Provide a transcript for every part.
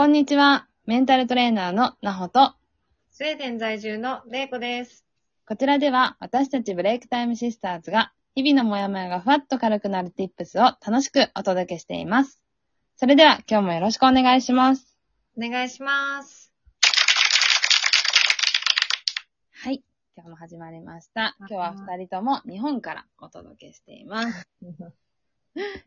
こんにちは。メンタルトレーナーのなほと、スウェーデン在住のレイコです。こちらでは私たちブレイクタイムシスターズが日々のモヤモヤがふわっと軽くなる tips を楽しくお届けしています。それでは今日もよろしくお願いします。お願いします。はい。今日も始まりました。今日は二人とも日本からお届けしています。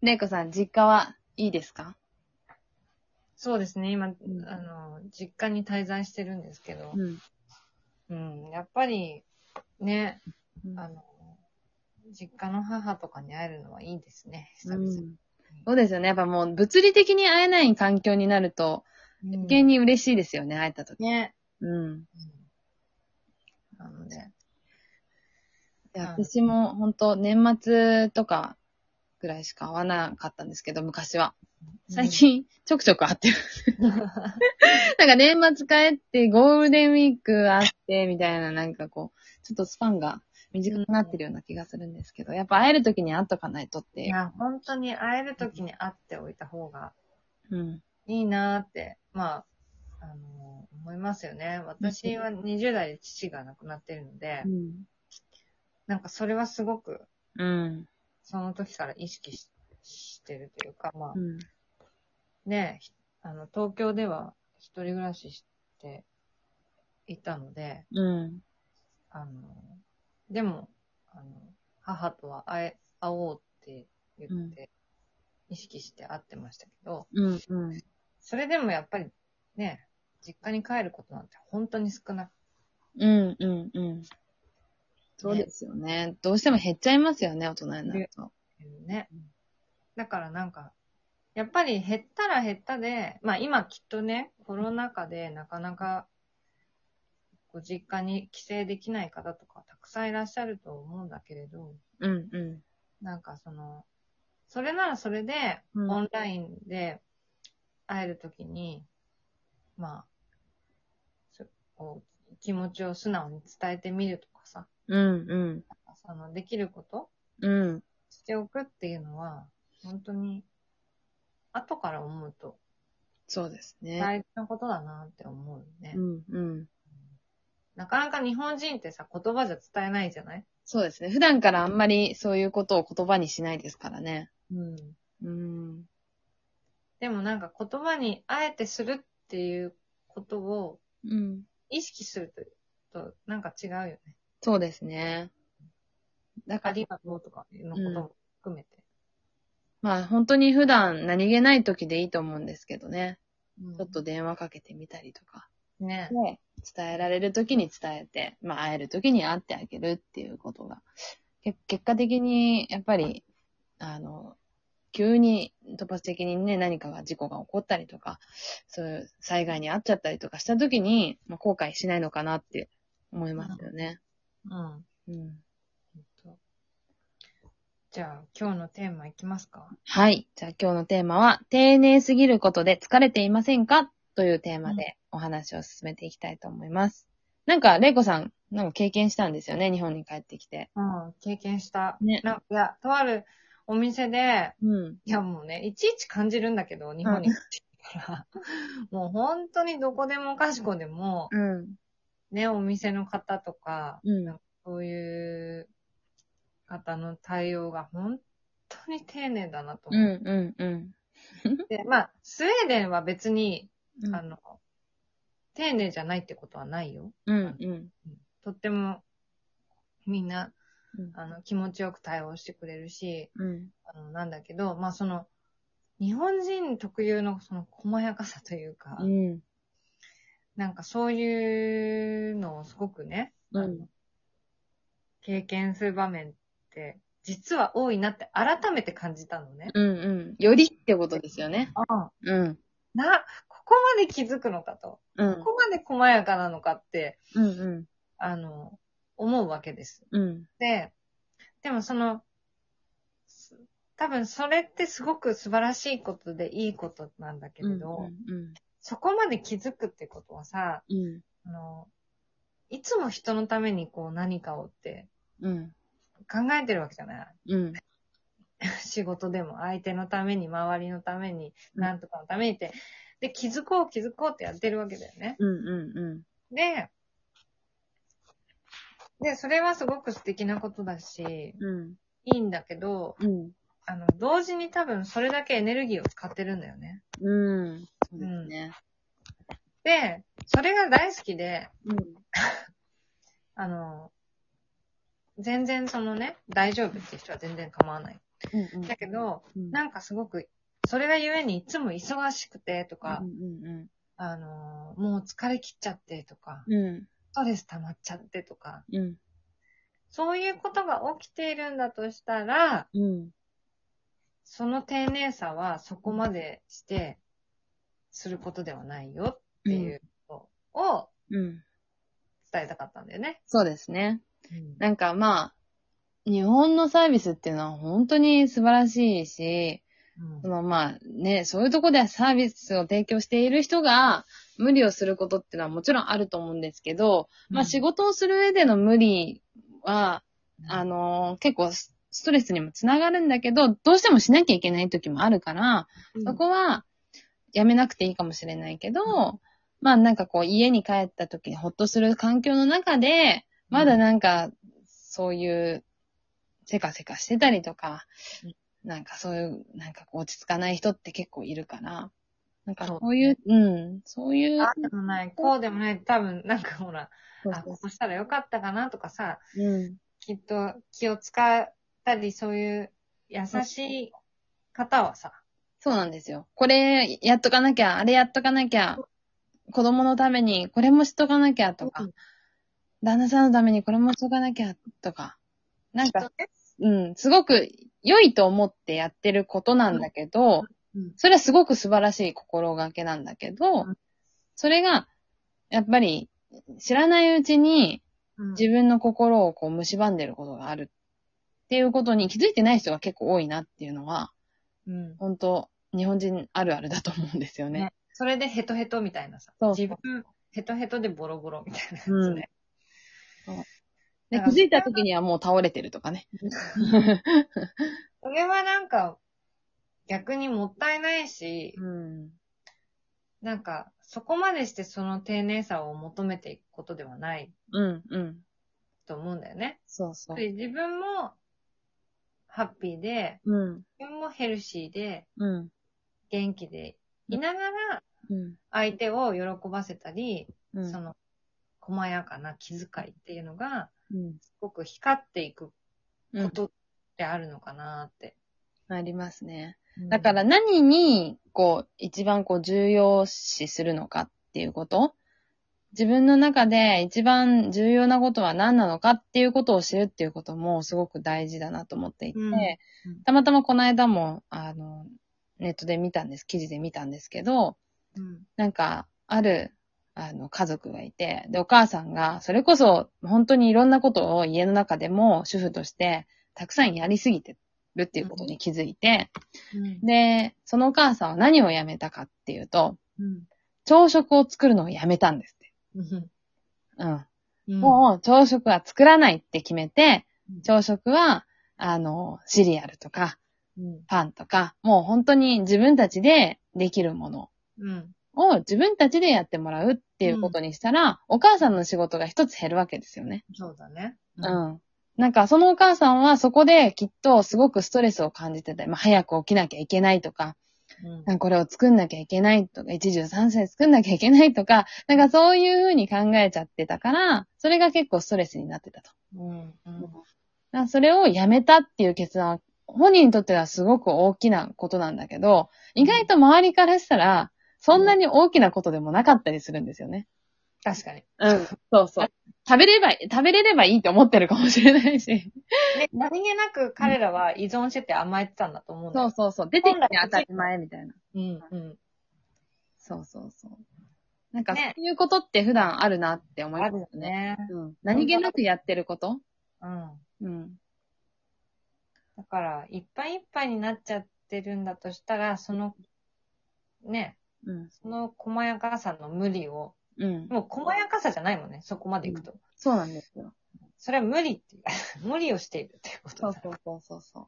れいこさん、実家はいいですか？そうですね、今、んあの、実家に滞在してるんですけど、ん。うん、やっぱり、ね、うんあの、実家の母とかに会えるのはいいですね、久々に。そうですよね。やっぱもう物理的に会えない環境になると、うん余計に嬉しいですよね、会えた時。ね。うん。うんなので、ん私も本当年末とかぐらいしか会わなかったんですけど、昔は。最近、ちょくちょく会ってる。なんか年末帰って、ゴールデンウィーク会って、みたいな、なんかこう、ちょっとスパンが短くなってるような気がするんですけど、やっぱ会える時に会っとかないとっていう。いや、本当に会える時に会っておいた方がうん。いいなーって、まあ、あの、思いますよね。私は20代で父が亡くなってるので、うん。なんかそれはすごく、うん。その時から意識ししてるというか、まあう、ん。ね、ひあの、東京では一人暮らししていたので、うん。あの、でも、あの、母とは会え、会おうって言って、意識して会ってましたけど、うん。うん。それでもやっぱりね、実家に帰ることなんて本当に少なくうん。うん。うん。そうですよね。どうしても減っちゃいますよね、大人になると。てね。だからなんか、やっぱり減ったら減ったで、まあ今きっとね、コロナ禍でなかなか、ご実家に帰省できない方とかたくさんいらっしゃると思うんだけれど、うん。うん。なんかその、それならそれで、うんオンラインで会えるときに、まあ、そこう気持ちを素直に伝えてみるとかさ、うん。うん。そのできることうん。しておくっていうのは、本当に、後から思うとそうですね。大事なことだなって思うよね。うん。うん。なかなか日本人ってさ、言葉じゃ伝えないじゃない？そうですね。普段からあんまりそういうことを言葉にしないですからね。うん。うん。でもなんか言葉にあえてするっていうことをうん。意識すると、となんか違うよね。そうですね。だからあり、がとうとかのことも含めて。まあ本当に普段何気ない時でいいと思うんですけどね。うんちょっと電話かけてみたりとか。ね。で、伝えられる時に伝えて、まあ会える時に会ってあげるっていうことが、け結果的にやっぱり、あの、急に突発的にね、何かが事故が起こったりとか、そういう災害に遭っちゃったりとかした時に、まあ、後悔しないのかなって思いますよね。うん。うん。じゃあ、今日のテーマいきますかはい。じゃあ今日のテーマは、丁寧すぎることで疲れていませんか？というテーマでお話を進めていきたいと思います。なんか、レイコさん、なんか経験したんですよね、日本に帰ってきて。うん、経験した。ねなんか、いや、とあるお店で、うん。いやもうね、いちいち感じるんだけど、日本に帰ってきたから。もう本当にどこでもかしこでも、うん。ね、お店の方とか、うんなんかそういう方の対応が本当に丁寧だなと思っうん、うん、うん。て。まあ、スウェーデンは別に、うんあの、丁寧じゃないってことはないよ。うん、うん。とっても、みんな、うんあの、気持ちよく対応してくれるし、うん。あの、なんだけど、まあその、日本人特有のその細やかさというか、うん。なんかそういうのをすごくね、うん経験する場面って、実は多いなって改めて感じたのね。うん、うん。よりってことですよね。ああうん。な、ここまで気づくのかと。うんこ。こまで細やかなのかって、うん、うん。あの、思うわけです。うん。で、でもその、す多分それってすごく素晴らしいことでいいことなんだけれど、うん、そこまで気づくってことはさ、うん。あの、いつも人のためにこう何かをってうん。考えてるわけじゃないうん。仕事でも相手のために、周りのために、なんとかのためにって、で、気づこう気づこうってやってるわけだよね。うんうんうん。で、で、それはすごく素敵なことだし、うん。いいんだけど、うん。あの、同時に多分それだけエネルギーを使ってるんだよね。うん。そうですね。で、それが大好きで、うん。あの、全然そのね、大丈夫っていう人は全然構わない。うんうん。だけど、うん、なんかすごく、それがゆえにいつも忙しくてとか、うんうんあの、もう疲れ切っちゃってとか、うん。うん。ストレス溜まっちゃってとか、うん。そういうことが起きているんだとしたら、うん。その丁寧さはそこまでして、することではないよっていうことをうん。伝えたかったんだよね。そうですね。なんかまあ、日本のサービスっていうのは本当に素晴らしいし、うん。そのまあね、そういうとこでサービスを提供している人が無理をすることっていうのはもちろんあると思うんですけど、まあ仕事をする上での無理は、あ、の結構スストレスにもつながるんだけど、どうしてもしなきゃいけない時もあるから、うん。そこはやめなくていいかもしれないけど、まあなんかこう家に帰った時にほっとする環境の中で、まだなんかそういうせかせかしてたりとかうん、なんかそういう、なんか落ち着かない人って結構いるから、なんかそうそういう、うん、そういう、ああでもない、こうでもない、多分なんかほら、あ、そうそう。こうしたらよかったかなとかさ、うん、きっと気を使ったり、そういう優しい方はさ、そうなんですよ。これやっとかなきゃ、あれやっとかなきゃ、子供のためにこれもしとかなきゃとか、うん旦那さんのためにこれもしとかなきゃとか、なんかうん、すごく良いと思ってやってることなんだけど、うんそれはすごく素晴らしい心がけなんだけど、うん。それが、やっぱり、知らないうちにうん。自分の心をこう蝕んでることがあるっていうことに気づいてない人が結構多いなっていうのは、うん。本当日本人あるあるだと思うんですよね。ね。それでヘトヘトみたいなさ、そう自分ヘトヘトでボロボロみたいなやつうん。ね。で、気づいた時にはもう倒れてるとかね。それはなんか、逆にもったいないし、うん。なんか、そこまでしてその丁寧さを求めていくことではないうん、うん。と思うんだよね。そうそう。で自分もハッピーで、うん、自分もヘルシーで、うん、元気でいながら、うん。相手を喜ばせたり、うんその、細やかな気遣いっていうのが、うん。すごく光っていくうん。ことってあるのかなって。ありますね。うんだから、何に、こう、一番こう重要視するのかっていうこと？自分の中で一番重要なことは何なのかっていうことを知るっていうこともすごく大事だなと思っていて、うんうんたまたまこの間も、あの、ネットで見たんです、記事で見たんですけど、うん。なんか、ある、あの、家族がいて、で、お母さんが、それこそ、本当にいろんなことを家の中でも主婦として、たくさんやりすぎてるっていうことに気づいて、うん。で、そのお母さんは何をやめたかっていうと、うん。朝食を作るのをやめたんですって。うん。うん。うん。もう、朝食は作らないって決めてうん、朝食は、あの、シリアルとか、うん。パンとか、もう本当に自分たちでできるものうん。を自分たちでやってもらうっていうことにしたら、お母さんの仕事が一つ減るわけですよね。そうだね。う。ん。なんか、そのお母さんはそこできっとすごくストレスを感じてて、まあ、早く起きなきゃいけないとか、うん。これを作んなきゃいけないとか、一汁三菜作んなきゃいけないとか、なんかそういう風に考えちゃってたから、それが結構ストレスになってたと。うん。うん。それをやめたっていう決断は、本人にとってはすごく大きなことなんだけど、意外と周りからしたら、そんなに大きなことでもなかったりするんですよね。確かに。うん。そうそう。食べれば、食べれればいいって思ってるかもしれないし。で、何気なく彼らは依存してて甘えてたんだと思うんだよ。そうそうそう。出てきて当たり前みたいな。うん。うん。そうそうそう。なんか、そねういうことって普段あるなって思いあるよますね。ね。うん。何気なくやってることうん。うん。だから、いっぱいいっぱいになっちゃってるんだとしたら、その、ね、うん。その細やかさの無理を、うん。もう細やかさじゃないもんね、そこまでいくと。そうなんですよ。それは無理っていう、無理をしているっていうことだ。そうそうそうそうそう。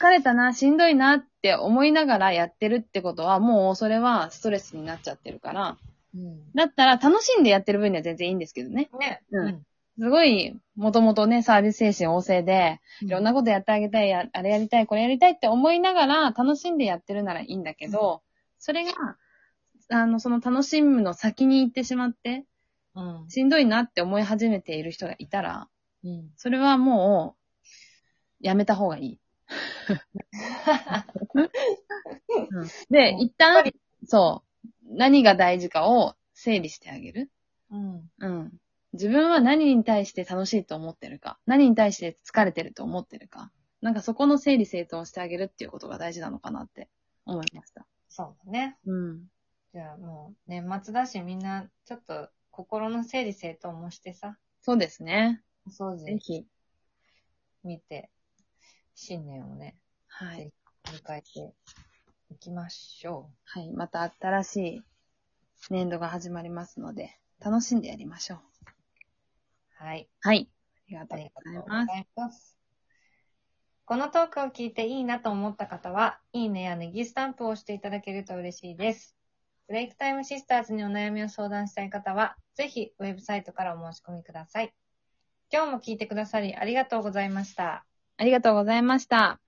疲れたな、しんどいなって思いながらやってるってことは、もうそれはストレスになっちゃってるから、うん。だったら楽しんでやってる分には全然いいんですけどね。ね。うんすごい、もともとね、サービス精神旺盛で、うん。いろんなことやってあげたい、やあれやりたい、これやりたいって思いながら楽しんでやってるならいいんだけど、それが、あの、その楽しむの先に行ってしまって、うん。しんどいなって思い始めている人がいたら、うん。それはもう、やめた方がいい。うんで、一旦、そう、何が大事かを整理してあげる。うん。うん。自分は何に対して楽しいと思ってるか、何に対して疲れてると思ってるか、なんかそこの整理整頓をしてあげるっていうことが大事なのかなって思いました。そうだね。うん。じゃあもう、年末だしみんな、ちょっと心の整理整頓もしてさ、そうですね。お掃除ぜひ。見て、新年をね、はい。迎えていきましょはい。また新しい年度が始まりますので、楽しんでやりましょう。う。はい。はい。ありがとあうりがとうごございます。ざいます。このトークを聞いていいなと思った方は、いいねやネギスタンプを押していただけると嬉しいです。ブレイクタイムシスターズにお悩みを相談したい方は、ぜひウェブサイトからお申し込みください。今日も聞いてくださりありがとうございました。ありがとうございました。